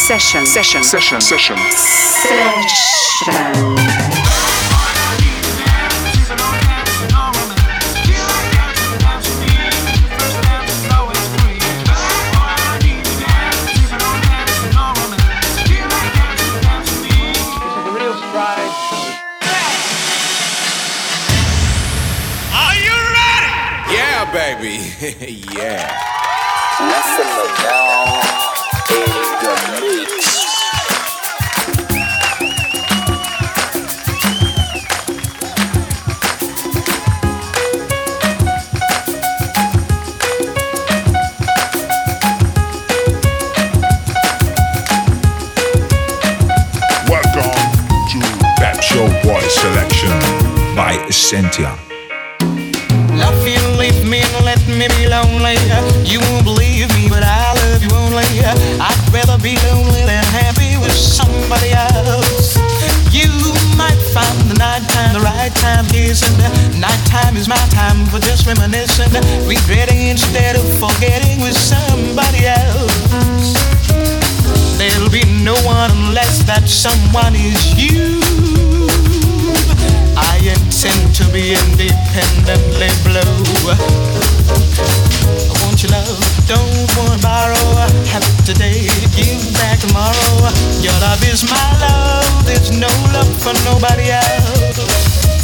Session. Session. Session, session. Session. By Essentia. Love you, leave me and let me be lonely. You won't believe me, but I love you only. I'd rather be lonely than happy with somebody else. You might find the nighttime the right time kissing. Nighttime is my time for just reminiscing, regretting instead of forgetting with somebody else. There'll be no one unless that someone is you. I intend to be independently blue. I want your love, don't want to borrow. Have today, give back tomorrow. Your love is my love, there's no love for nobody else.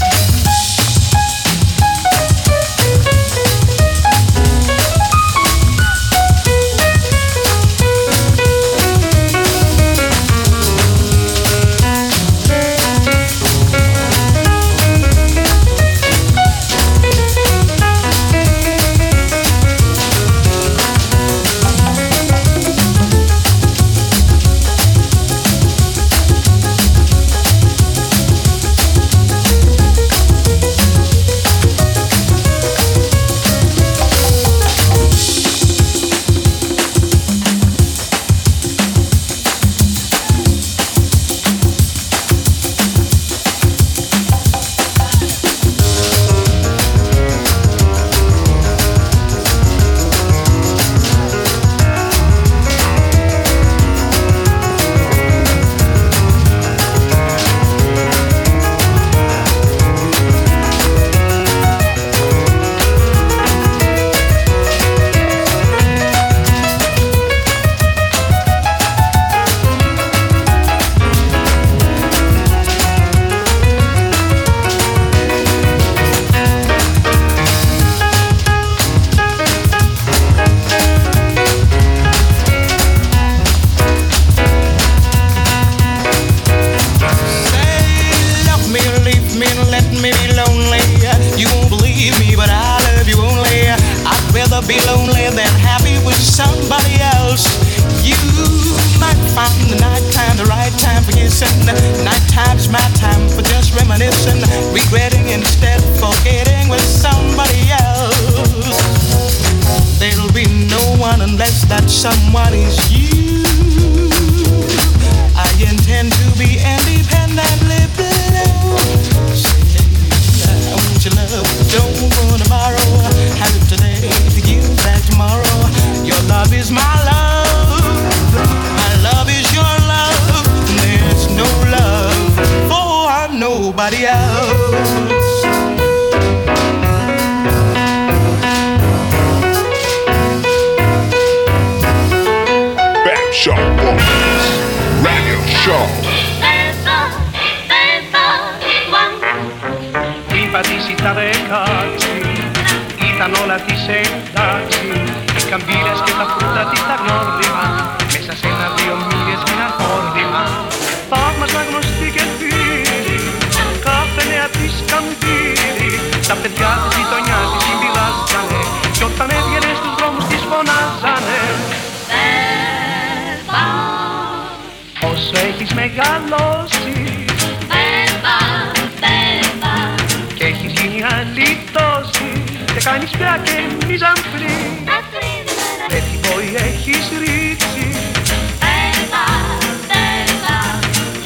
Μια λιτώση και κάνεις πια και μη ζαμπρί ρίξει. πόη έχεις ρίξει.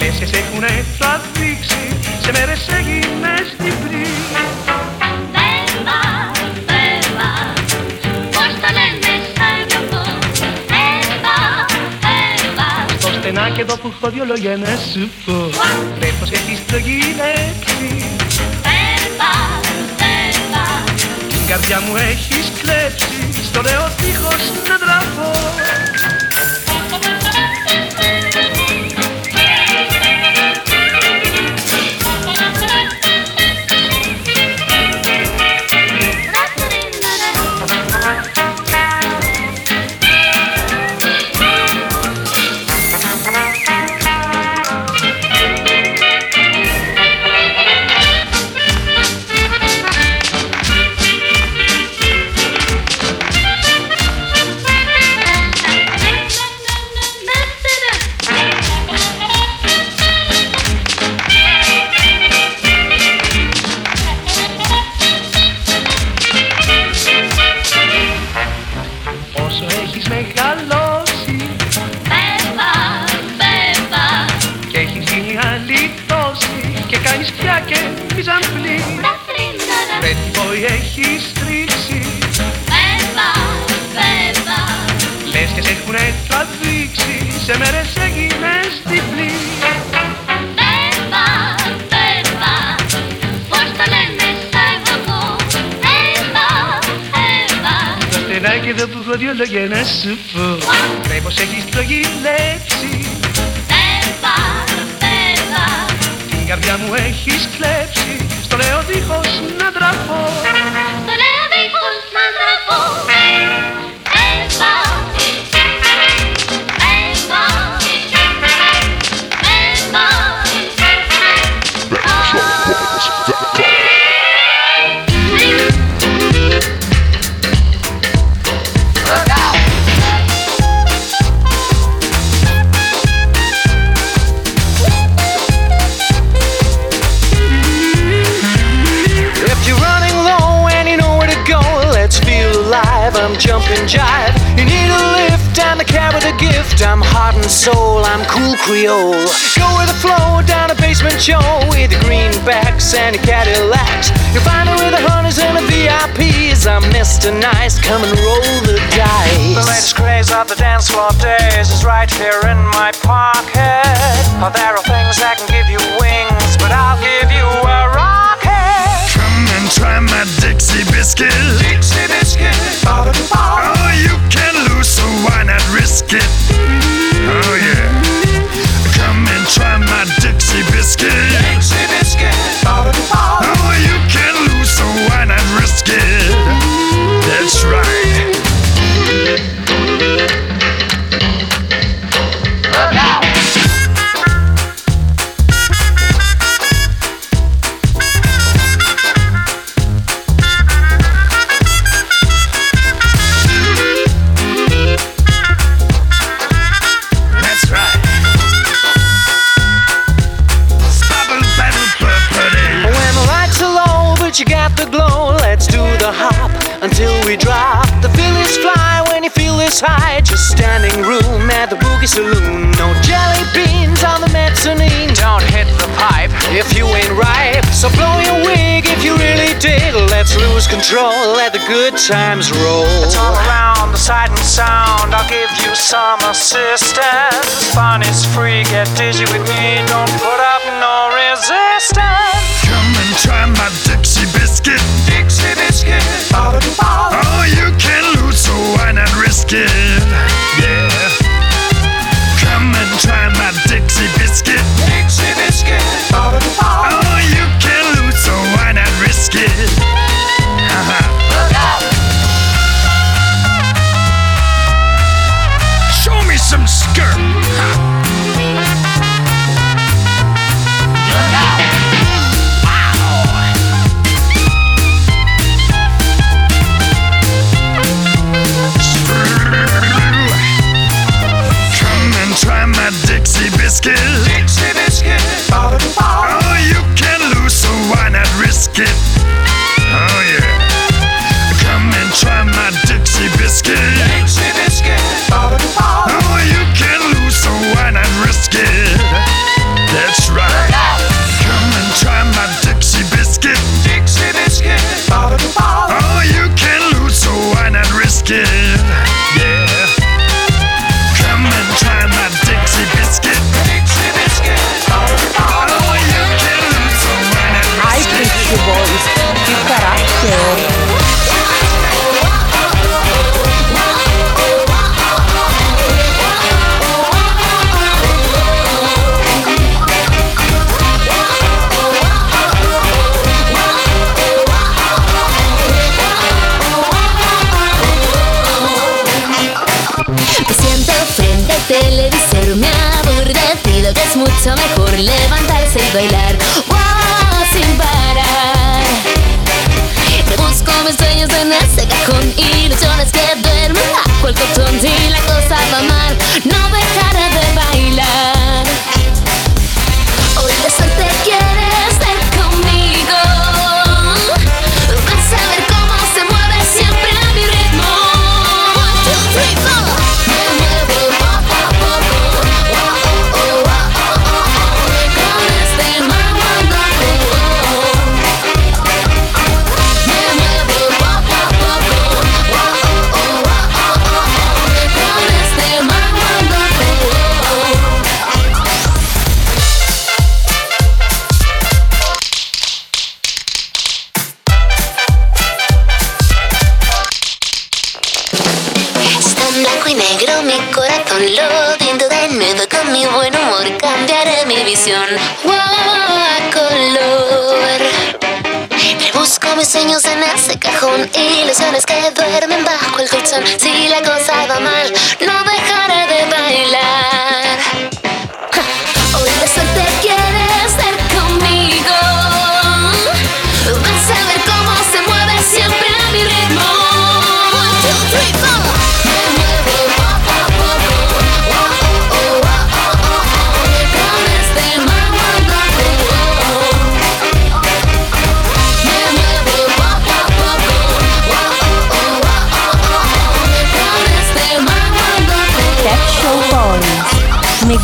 Λέσες έχουνε θα Σε μέρες έγινες την να και εδώ που έχω δυο λόγια να σου πω. Πρέπει πως έχεις το γυναίκα Την καρδιά μου έχεις κλέψει Στο λέω τείχος να τραφώ Χριστούγεννε σου πω πως έχεις το γυλέψει Την καρδιά μου έχεις κλέψει. Στο λέω δίχως να τραφώ soul, I'm cool Creole. Go with the flow down a basement show with the greenbacks and the Cadillacs. You'll find me with the hunters and the VIPs. I'm Mr. Nice, come and roll the dice. The latest craze of the dance floor days is right here in my pocket. Oh, there are things that can give you wings, but I'll give you a rocket. Come and try my Dixie biscuit. Dixie biscuit. Oh, you can lose, so why not risk it? Dixie biscuit. The glow, let's do the hop until we drop. The feelings fly when you feel this high. Just standing room at the boogie saloon. No jelly beans on the mezzanine. Don't hit the pipe if you ain't ripe. So blow your wig if you really dig. Let's lose control, let the good times roll. It's all around the sight and sound. I'll give you some assistance. Fun is free, get dizzy with me. Don't put up no resistance. Come and try my Dixie biscuit. Dixie biscuit. Oh, you can lose, so why not risk it? Yeah. Come and try my Dixie biscuit. Dixie biscuit. Oh, you can lose, so why not risk it? biscuit. Dixie biscuit. Oh, you can lose, so why not risk it?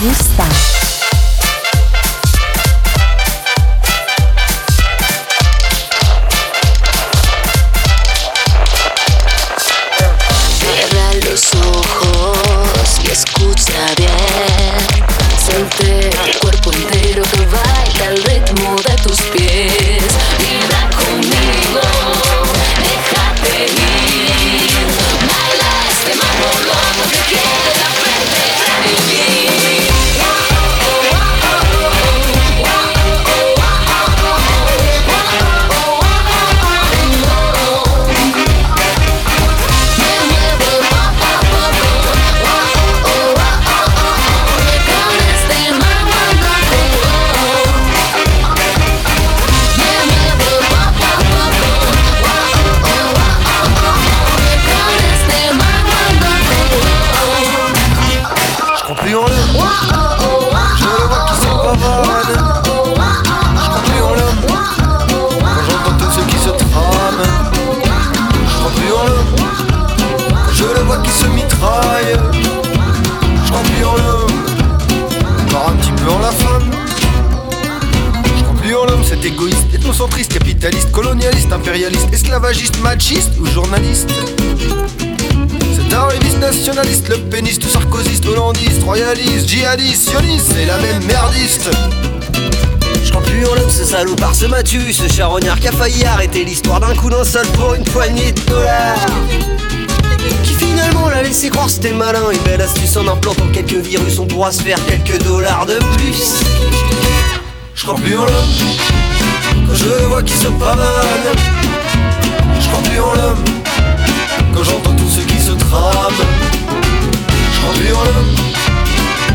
gusta. pourra se faire quelques dollars de plus. Je crois plus en l'homme quand je vois qu'il se pavane. Je crois plus en l'homme quand j'entends tout ce qui se trame. Je crois plus en l'homme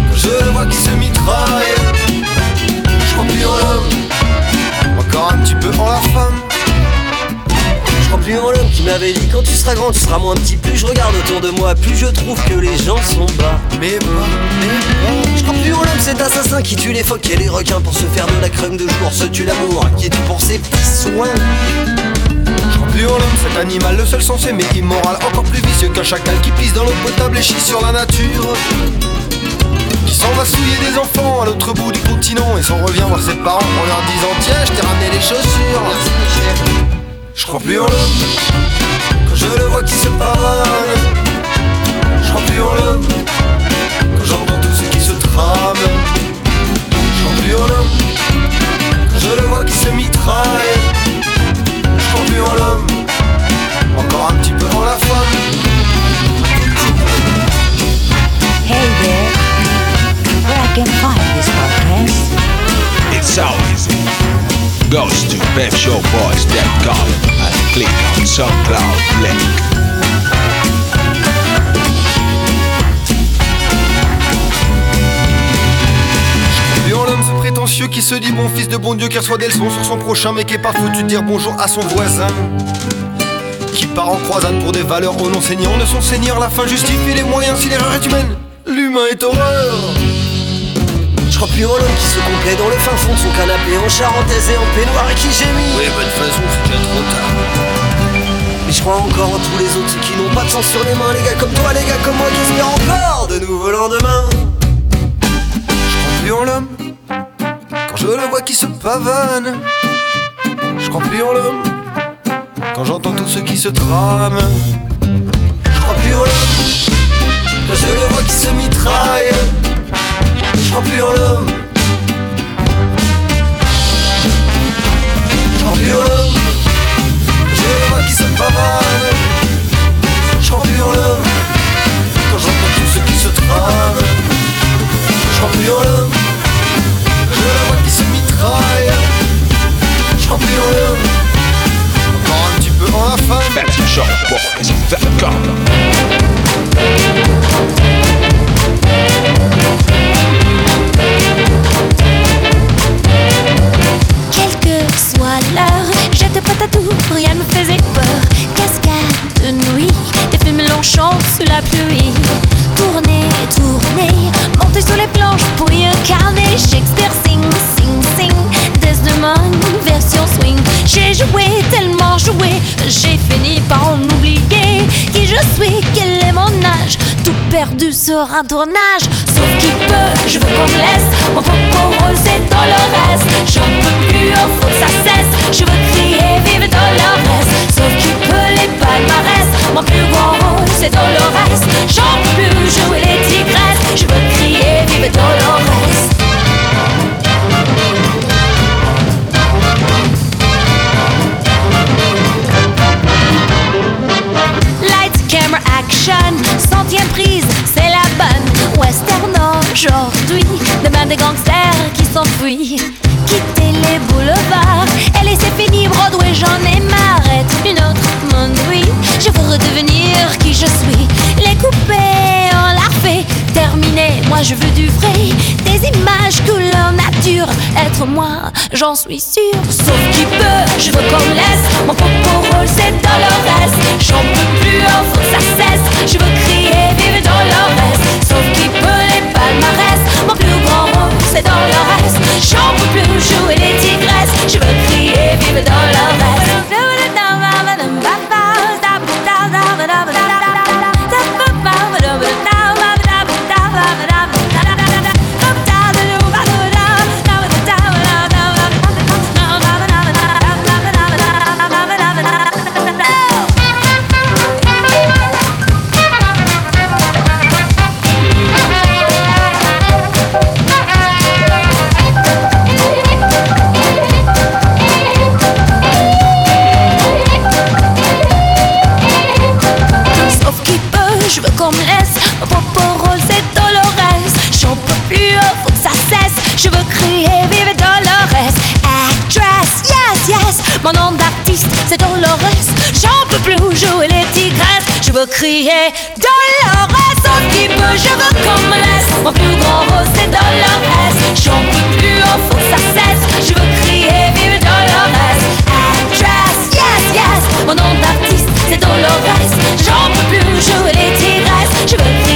quand je vois qu'il se mitraille. Je crois plus en l'homme, encore un petit peu en la femme crois plus en l'homme qui m'avait dit quand tu seras grand, tu seras moins petit. Plus je regarde autour de moi, plus je trouve que les gens sont bas. Mais bon, mais bon. Je crois plus en l'homme, cet assassin qui tue les phoques et les requins pour se faire de la crème de jour. Se tue l'amour, qui est pour ses petits soins. Plus en l'homme, cet animal, le seul sensé mais immoral, encore plus vicieux qu'un chacal qui pisse dans l'eau potable et chie sur la nature. Qui s'en va souiller des enfants à l'autre bout du continent et s'en revient voir ses parents en leur disant Tiens, je t'ai ramené les chaussures. Je crois plus en l'homme quand je le vois qui se pavane. Je crois plus en l'homme quand j'entends tout ce qui se trame. Je crois plus en l'homme quand je le vois qui se mitraille. Je crois plus en l'homme, encore un petit peu en la femme. Hey there, where I can find this podcast? It's so easy. Goes to pepshowboys.com and click on SoundCloud link. Prétentieux qui se dit bon fils de bon Dieu qui reçoit des leçons sur son prochain mais qui est pas foutu de dire bonjour à son voisin. Qui part en croisade pour des valeurs au non seigneur. De son seigneur La fin justifie les moyens si l'erreur est humaine L'humain est horreur Je crois plus en l'homme qui se complaît dans le fin fond de son canapé en charentaise et en peignoir et qui gémit. Oui bah de toute façon c'est déjà trop tard. Mais je crois encore en tous les autres qui n'ont pas de sang sur les mains, les gars comme toi, les gars comme moi qui espèrent encore de nouveaux lendemains. Je crois plus en l'homme. Quand je le vois qui se pavane. Je crois plus en l'homme. Quand j'entends tout ce qui se trame. Je crois plus en l'homme. Quand je le vois qui se mitraille. Empure-le Empure-le J'ai les qui se pavanent J'empure-le Quand j'entends tout ce qui se trame J'empure-le J'ai la qui se mitraille J'empure-le Encore un petit peu en la fin. Short rien ne me faisait peur. Cascade de nuit, des films Mélenchon sous la pluie. Tourner, tourner, monter sur les planches pour y incarner Shakespeare sing, sing, sing. Desdemone, version swing. J'ai joué, tellement joué, j'ai fini par en oublier qui je suis, quel perdu sur un tournage, sauf qui peut, je veux qu'on me laisse. Mon propre rôle, c'est Dolores. J'en peux plus, oh, faut que ça cesse. Je veux crier, vive Dolores. Sauf qui peut les palmarès. Mon plus grand rôle, c'est Dolores. J'en peux plus jouer les tigresses. Je veux crier, vive Dolores. Lights, camera, action, centième prise, aujourd'hui, demain des gangsters qui s'enfuient. Quitter les boulevards et laisser finir Broadway, j'en ai marre. Être une autre oui. Je veux redevenir qui je suis. Les couper en larvé, terminer. Moi je veux du vrai, des images couleur nature. Être moi, j'en suis sûre. Sauf qui peut, je veux qu'on laisse. Mon propre rôle, c'est Dolores. J'en peux plus, oh, faut que ça cesse. Je veux crier, vive Dolores. Sauf qui peut danser dans leur reste. J'en peux plus jouer les tigresses. Je veux crier, vivre dans leur reste. Veux crier Dolores. Sauf qui peut, je veux qu'on me laisse. Mon plus grand rôle, c'est Dolores. J'en peux plus, oh, faut que ça cesse. Je veux crier, vive Dolores. Actress, yes, yes. Mon nom d'artiste, c'est Dolores. J'en peux plus jouer les tigresses. Je veux crier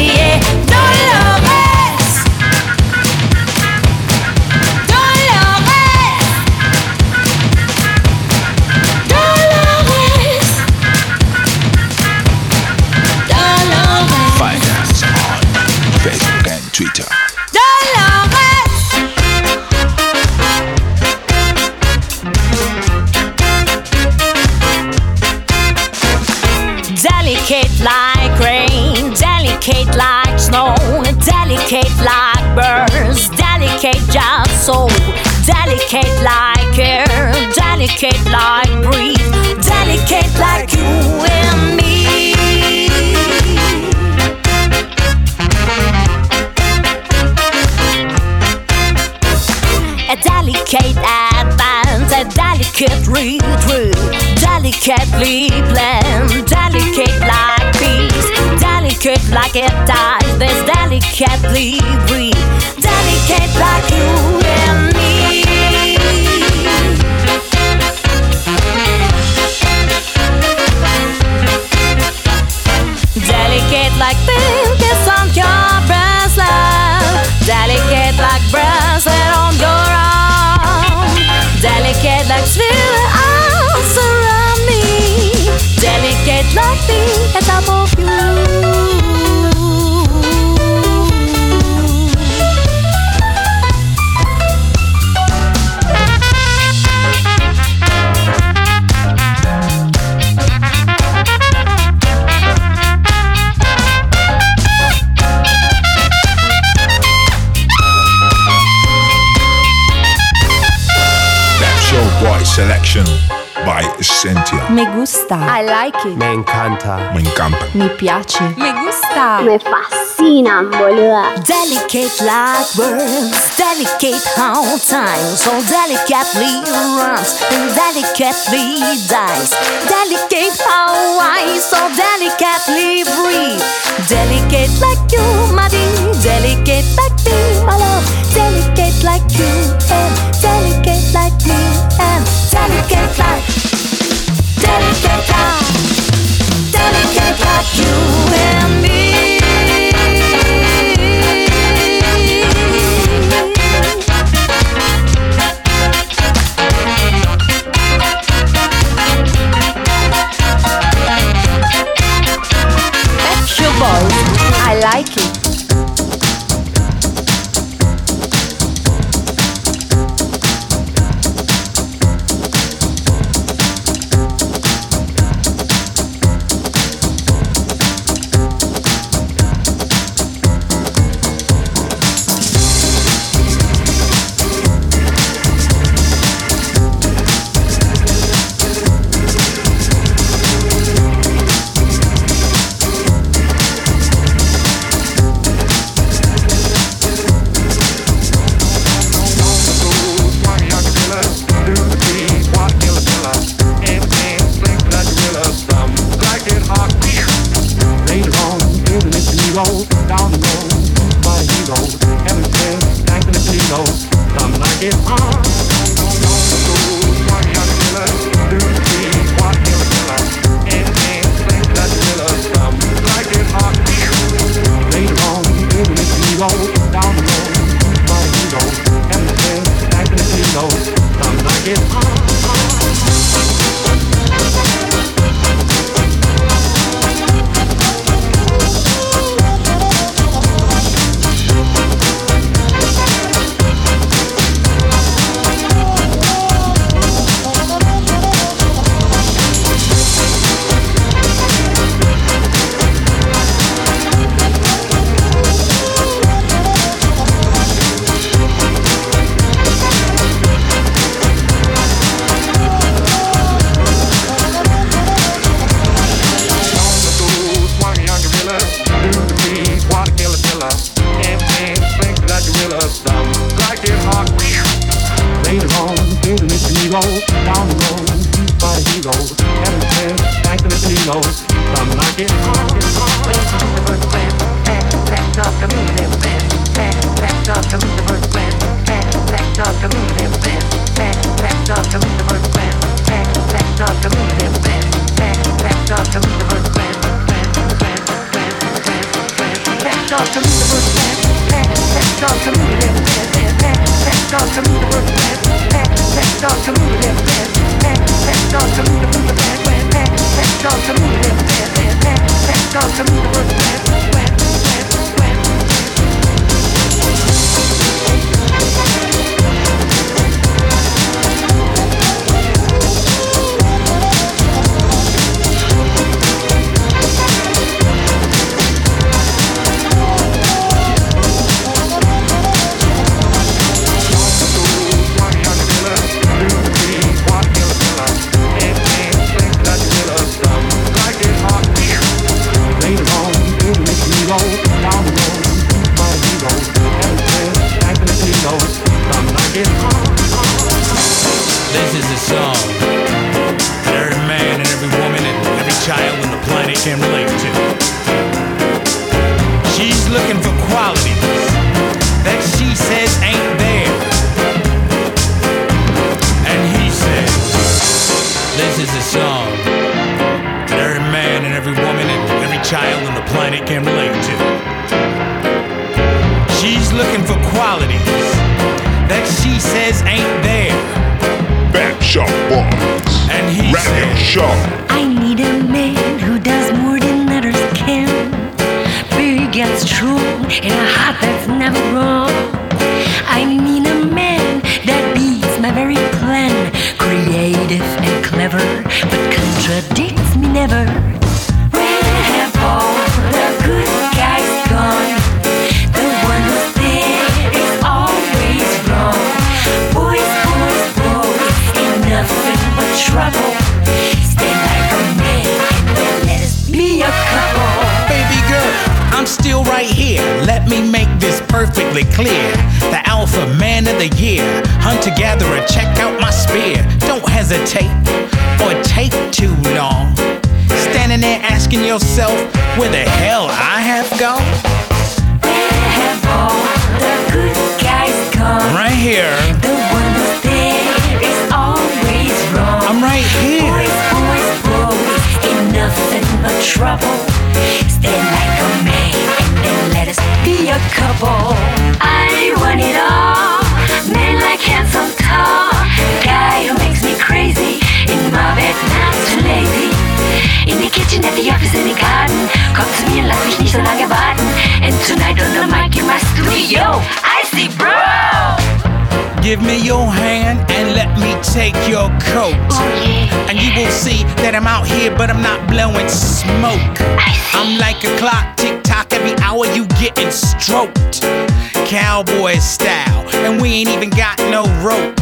delicate like breeze, delicate like you and me. A delicate advance, a delicate retreat, delicately planned, delicate like peace, delicate like it dies, there's delicately breathe, delicate like you and me. Like fingers on your bracelet, delicate like bracelet on your arm, delicate like spirit arms around me, delicate like the top of you. Selection by Essentia. Me gusta. I like it. Me encanta. Me encanta. Mi piace. Me gusta. Me fascinan, boluda. Delicate like birds, delicate how time so delicately runs and delicately dies. Delicate how I so delicately breathe. Delicate like you, my dear. Delicate like me, my love. Delicate like you and delicate like me and delicate like you and me. Back Shop Boys. And he Radio said, Show. I perfectly clear. The alpha man of the year. Hunter gatherer, check out my spear. Don't hesitate or take too long. Standing there asking yourself where the hell I have gone. Where have all the good guys gone? Right here. The one who's there is always wrong. I'm right here. Boys, boys, boys, ain't nothing but trouble. Stand like a man be a couple. I want it all. Man like handsome, tall. Guy who makes me crazy. In my bed, not too lazy. In the kitchen, at the office, in the garden. Come Komm zu mir, lass mich nicht so lange warten. And tonight on the mic in my studio, I see bro. Give me your hand and let me take your coat. Oh, and you will see that I'm out here, but I'm not blowing smoke. I'm like a clock, tick tock, every are you getting stroked. Cowboy style, and we ain't even got no rope.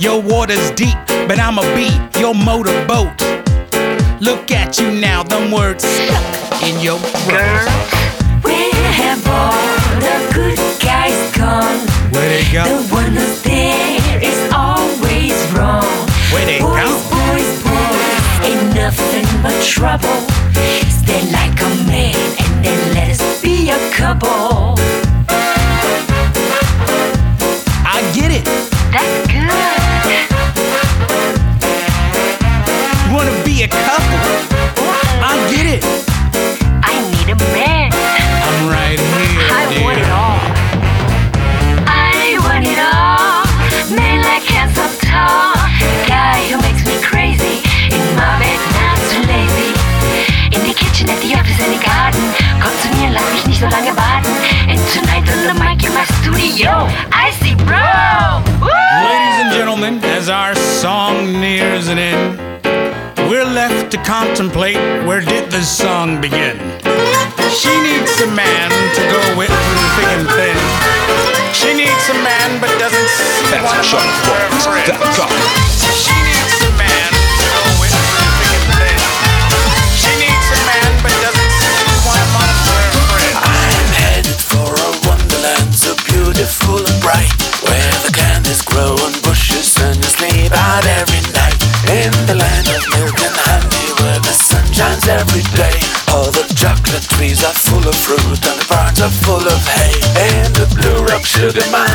Your water's deep, but I'ma beat your motorboat. Look at you now, them words stuck in your throat. Girl, Where have all the good guys gone? Where they go? The one who's there is always wrong. Where they boys, go? Boys, boys, ain't nothing but trouble. Stand like a man and let us be a couple. I get it. That's good. You wanna be a couple? I get it. I need a man. I'm right here. I dear. want it all. I want it all. Man like handsome, tall. At the office, in the garden. Komm zu mir, lass mich nicht so lange warten. And tonight on the mic in my studio, I see bro. Ladies and gentlemen, as our song nears an end, we're left to contemplate where did this song begin. She needs a man to go with through thick and thin. She needs a man but doesn't see That's one a shot, amongst her boys. friends. Beautiful and bright Where the candies grow on bushes and you sleep out every night. In the land of milk and honey where the sun shines every day All the chocolate trees are full of fruit and the barns are full of hay. In the blue rock sugar mountains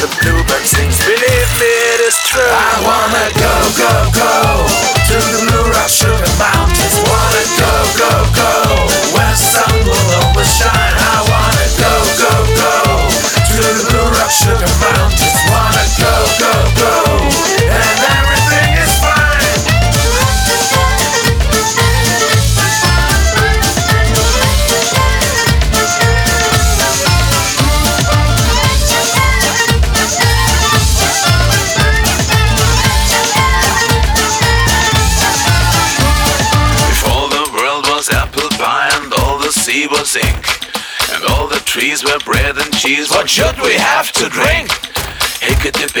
the bluebird.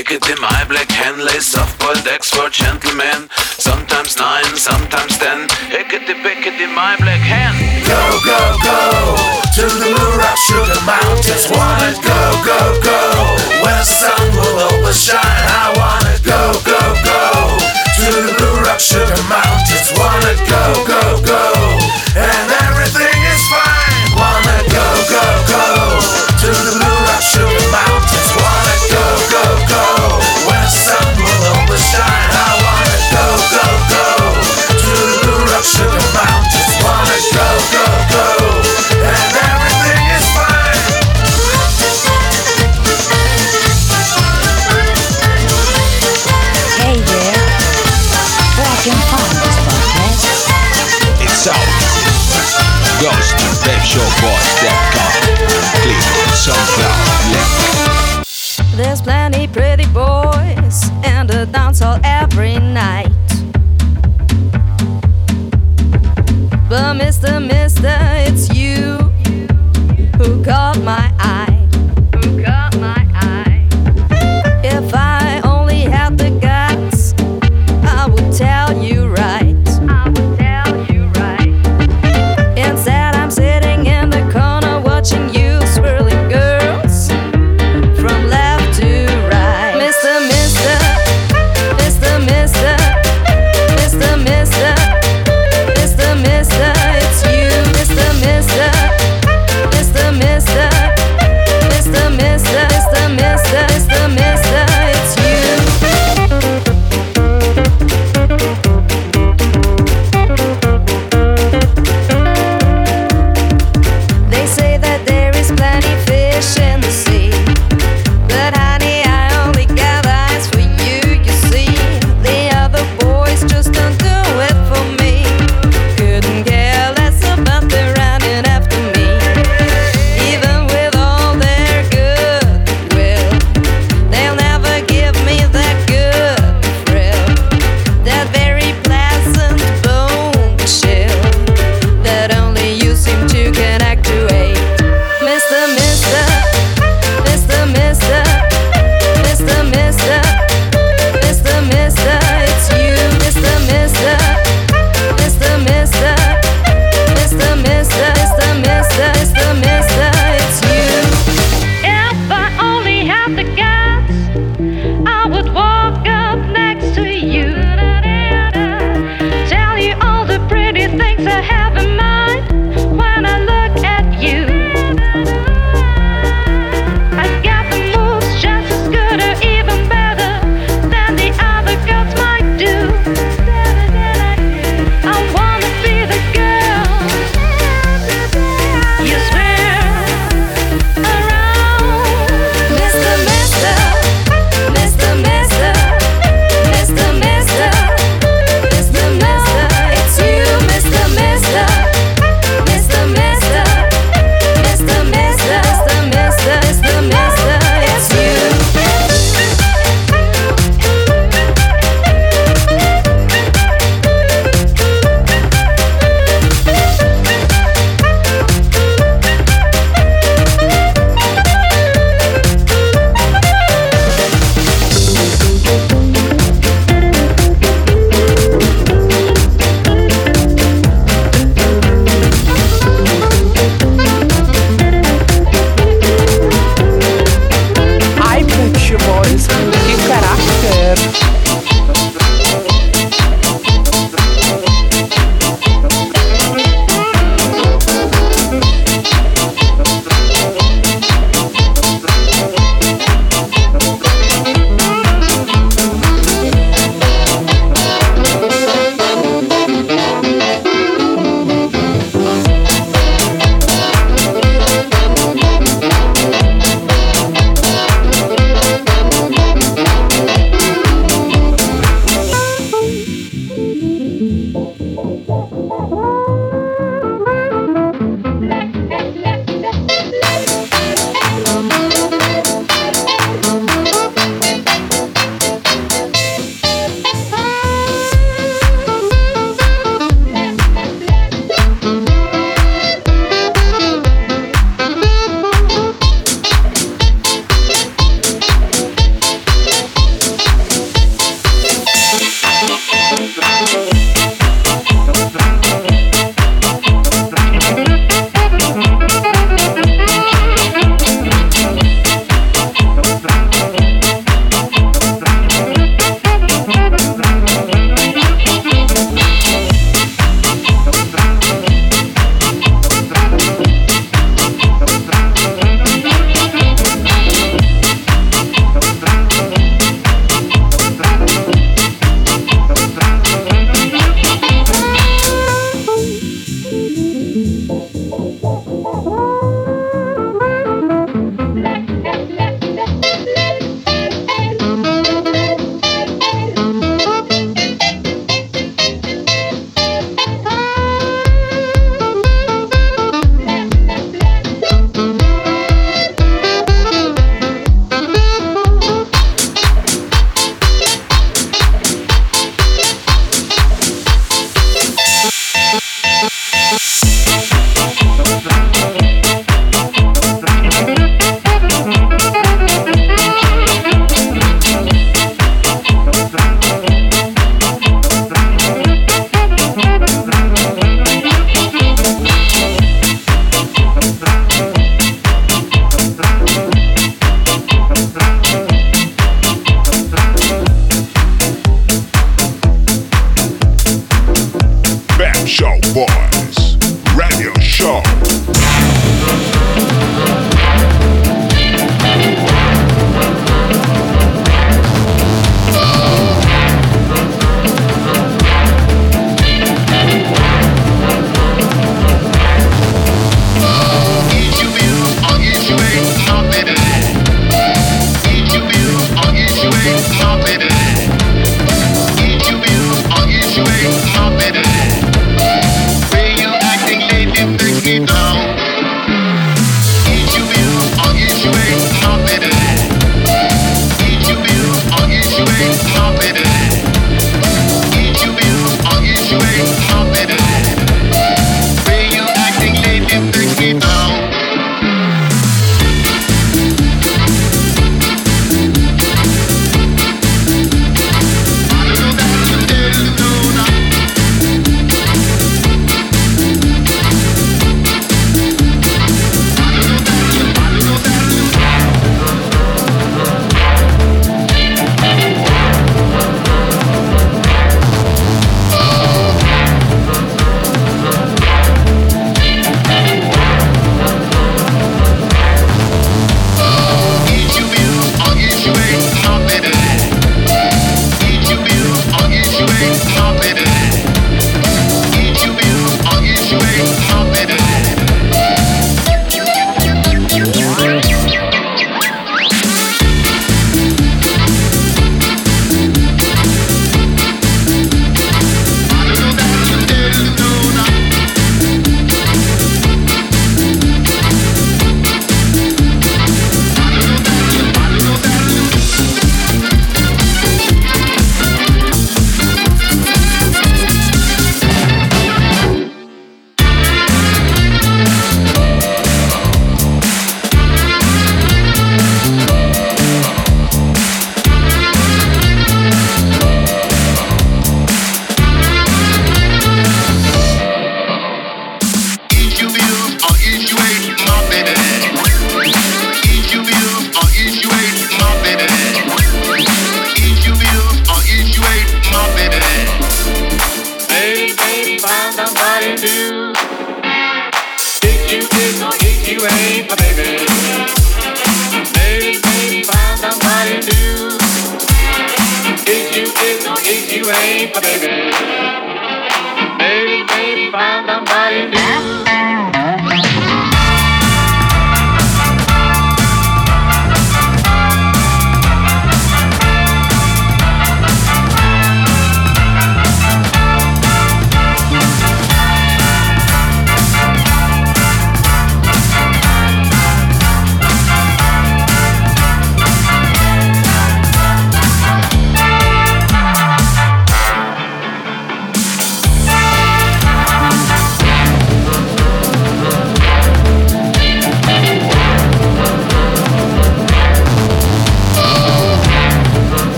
Kick it in my black hand, lay softball decks for gentlemen. Sometimes nine, sometimes ten. Hickety pickety, my black hand. Go, go, go to the moon, up, sugar mountains. One. go.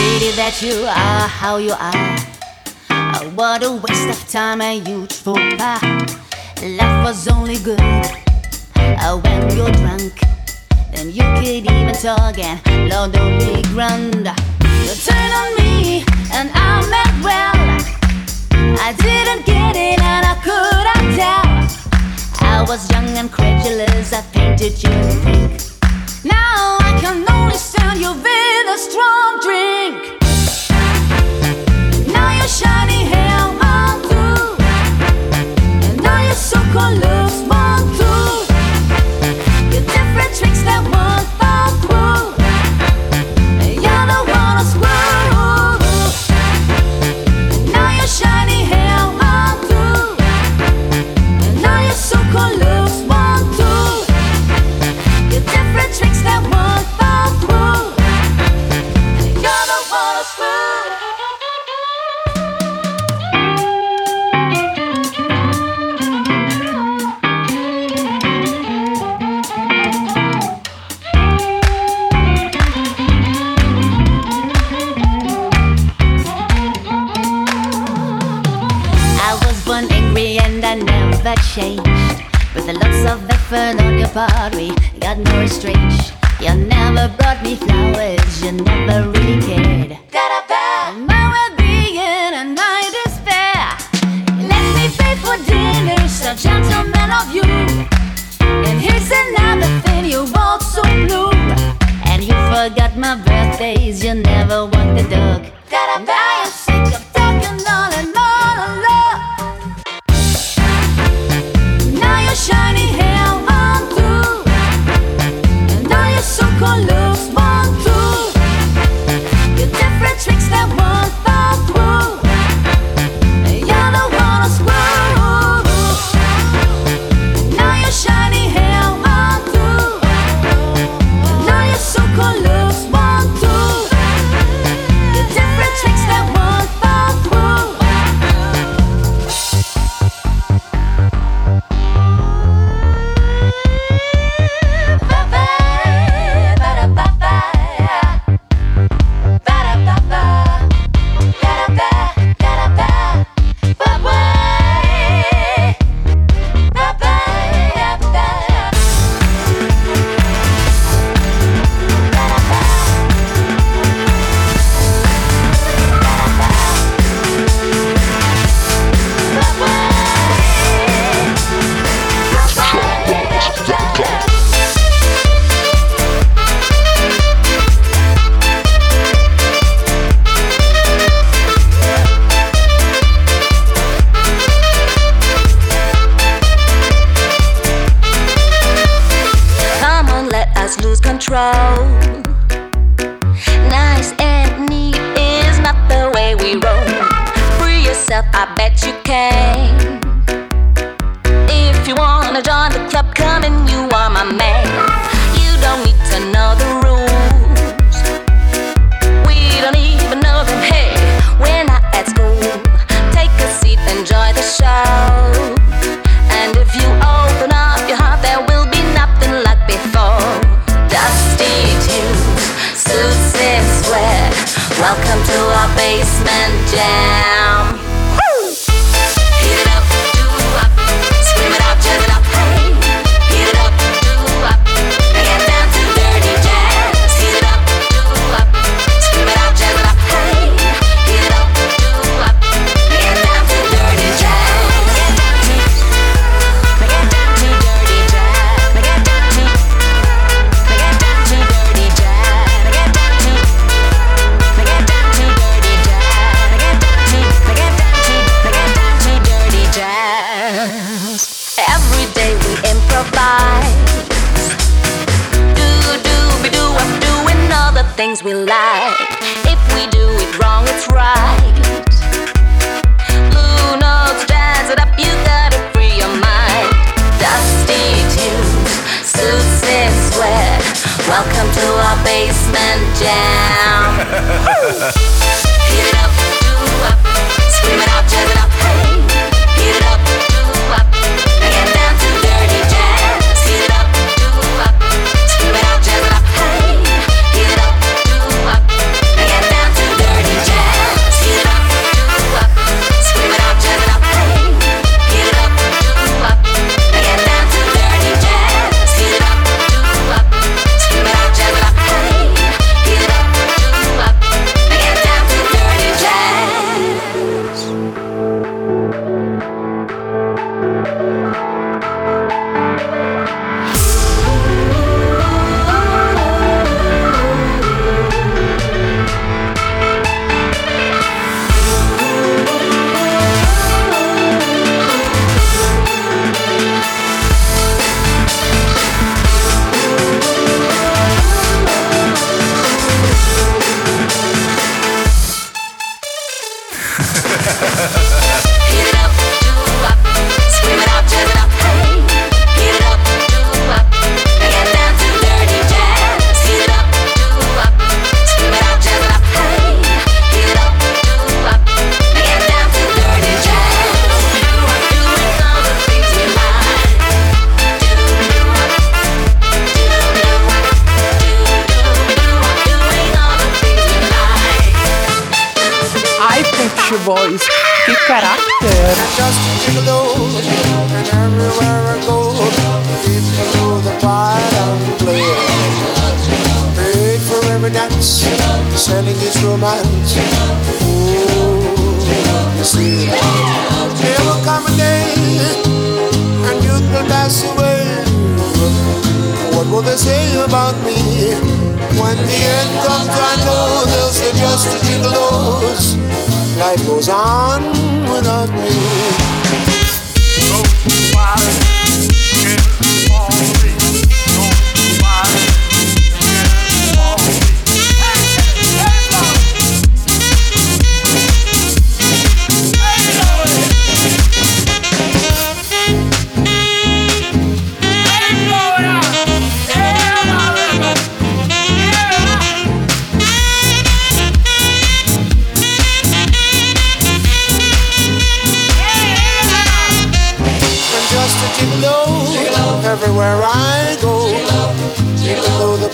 city that you are, how you are. Oh, what a waste of time and youth for. Life was only good uh, when you're drunk. Then you could even talk and Lord only grand. You turn on me and I'm not well. I didn't get it and I couldn't tell. I was young and credulous. I painted you pink. Now I can only stand you with a strong drink. Now your shiny hair, my blue, and now you're so. never changed. With the lots of effort on your part, we got more strange. You never brought me flowers, you never really cared. Da-da-da. My well-being and my despair. You me pay for dinner, so gentleman of you. And here's another thing you bought so blue. And you forgot my birthdays, you never walked the dog. Da-da-da.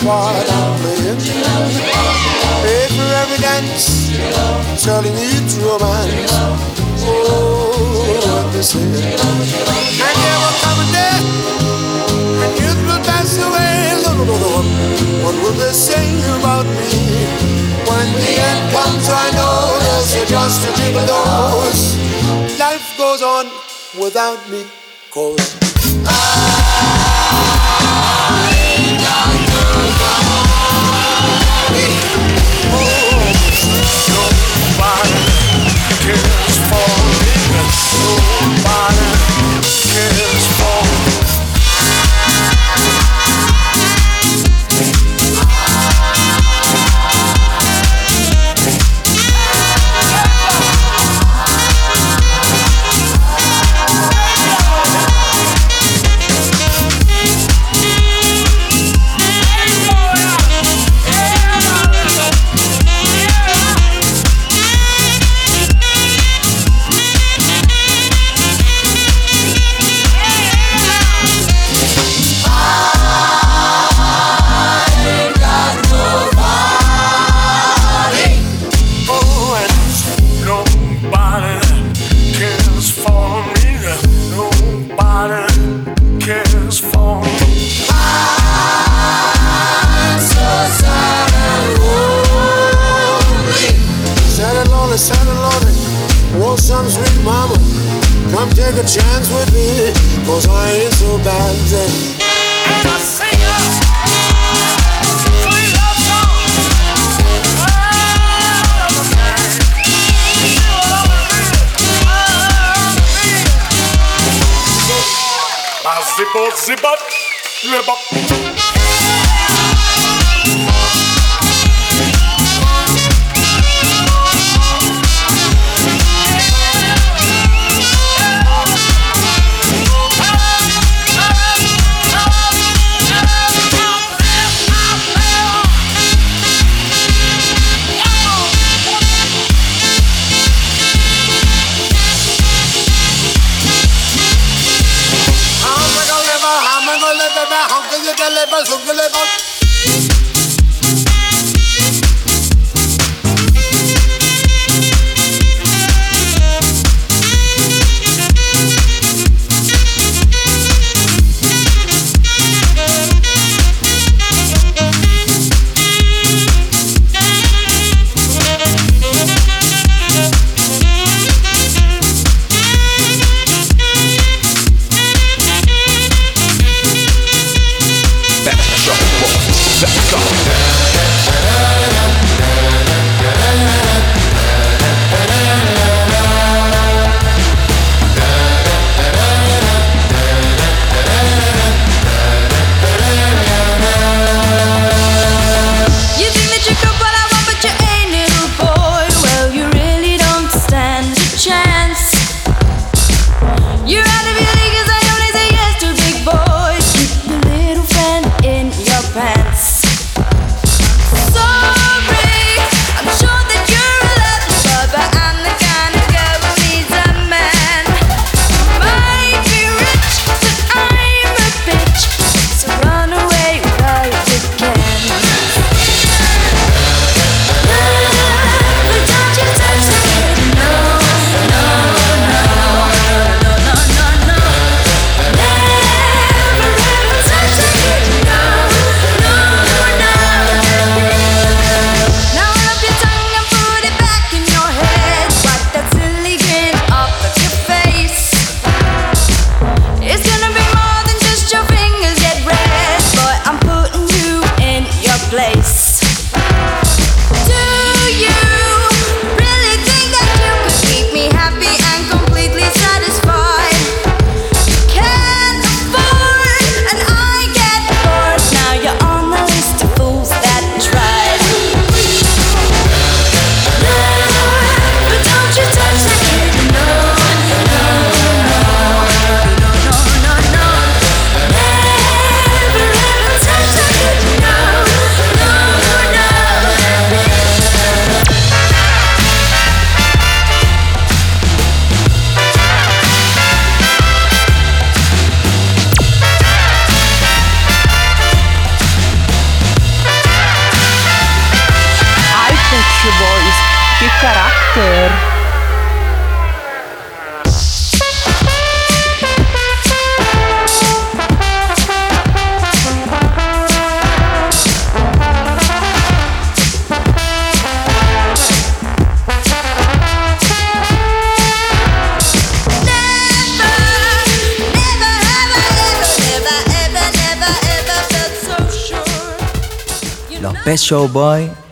part I'm playing. Pay for every dance, telling you to romance. Oh, what they say. And there will come a day, and youth will pass away. What will they say about me? When the end comes, I know there's just a jiggle dose. Life goes on without me, cause I. Bana kır Zibat, Lebak. Los